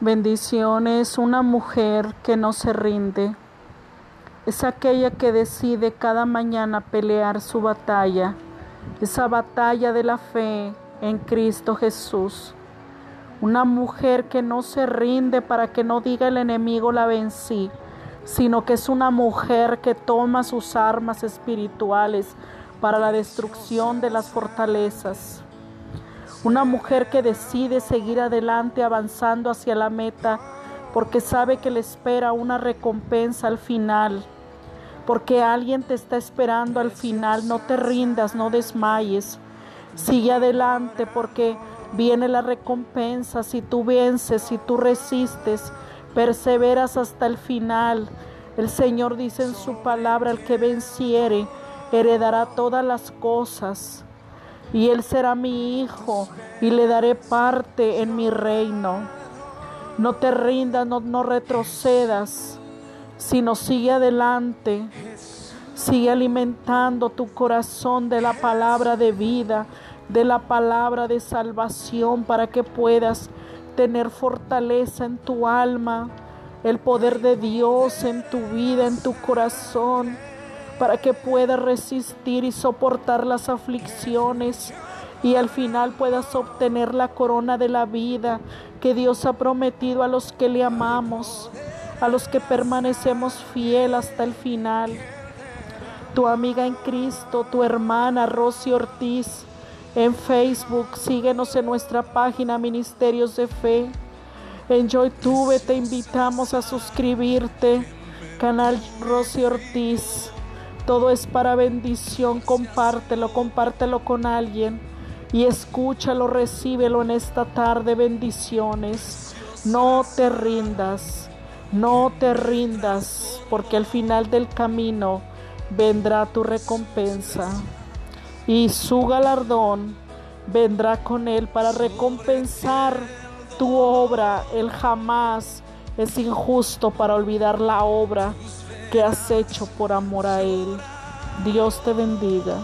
Bendiciones, una mujer que no se rinde. Es aquella que decide cada mañana pelear su batalla, esa batalla de la fe en Cristo Jesús. Una mujer que no se rinde para que no diga el enemigo la vencí, sino que es una mujer que toma sus armas espirituales para la destrucción de las fortalezas. Una mujer que decide seguir adelante avanzando hacia la meta porque sabe que le espera una recompensa al final. Porque alguien te está esperando al final. No te rindas, no desmayes. Sigue adelante porque viene la recompensa. Si tú vences, si tú resistes, perseveras hasta el final. El Señor dice en su palabra, el que venciere, heredará todas las cosas y él será mi hijo y le daré parte en mi reino. No te rindas, no, retrocedas, sino sigue adelante. Sigue alimentando tu corazón de la palabra de vida, de la palabra de salvación para que puedas tener fortaleza en tu alma, el poder de Dios en tu vida, en tu corazón para que puedas resistir y soportar las aflicciones y al final puedas obtener la corona de la vida que Dios ha prometido a los que le amamos, a los que permanecemos fiel hasta el final. Tu amiga en Cristo, tu hermana Rosy Ortiz, en Facebook, síguenos en nuestra página Ministerios de Fe. En YouTube te invitamos a suscribirte, canal Rosy Ortiz. Todo es para bendición. Compártelo, compártelo con alguien. Y escúchalo, recíbelo en esta tarde. Bendiciones. No te rindas. No te rindas. Porque al final del camino vendrá tu recompensa. Y su galardón vendrá con él para recompensar tu obra. Él jamás es injusto para olvidar la obra que has hecho por amor a Él. Dios te bendiga.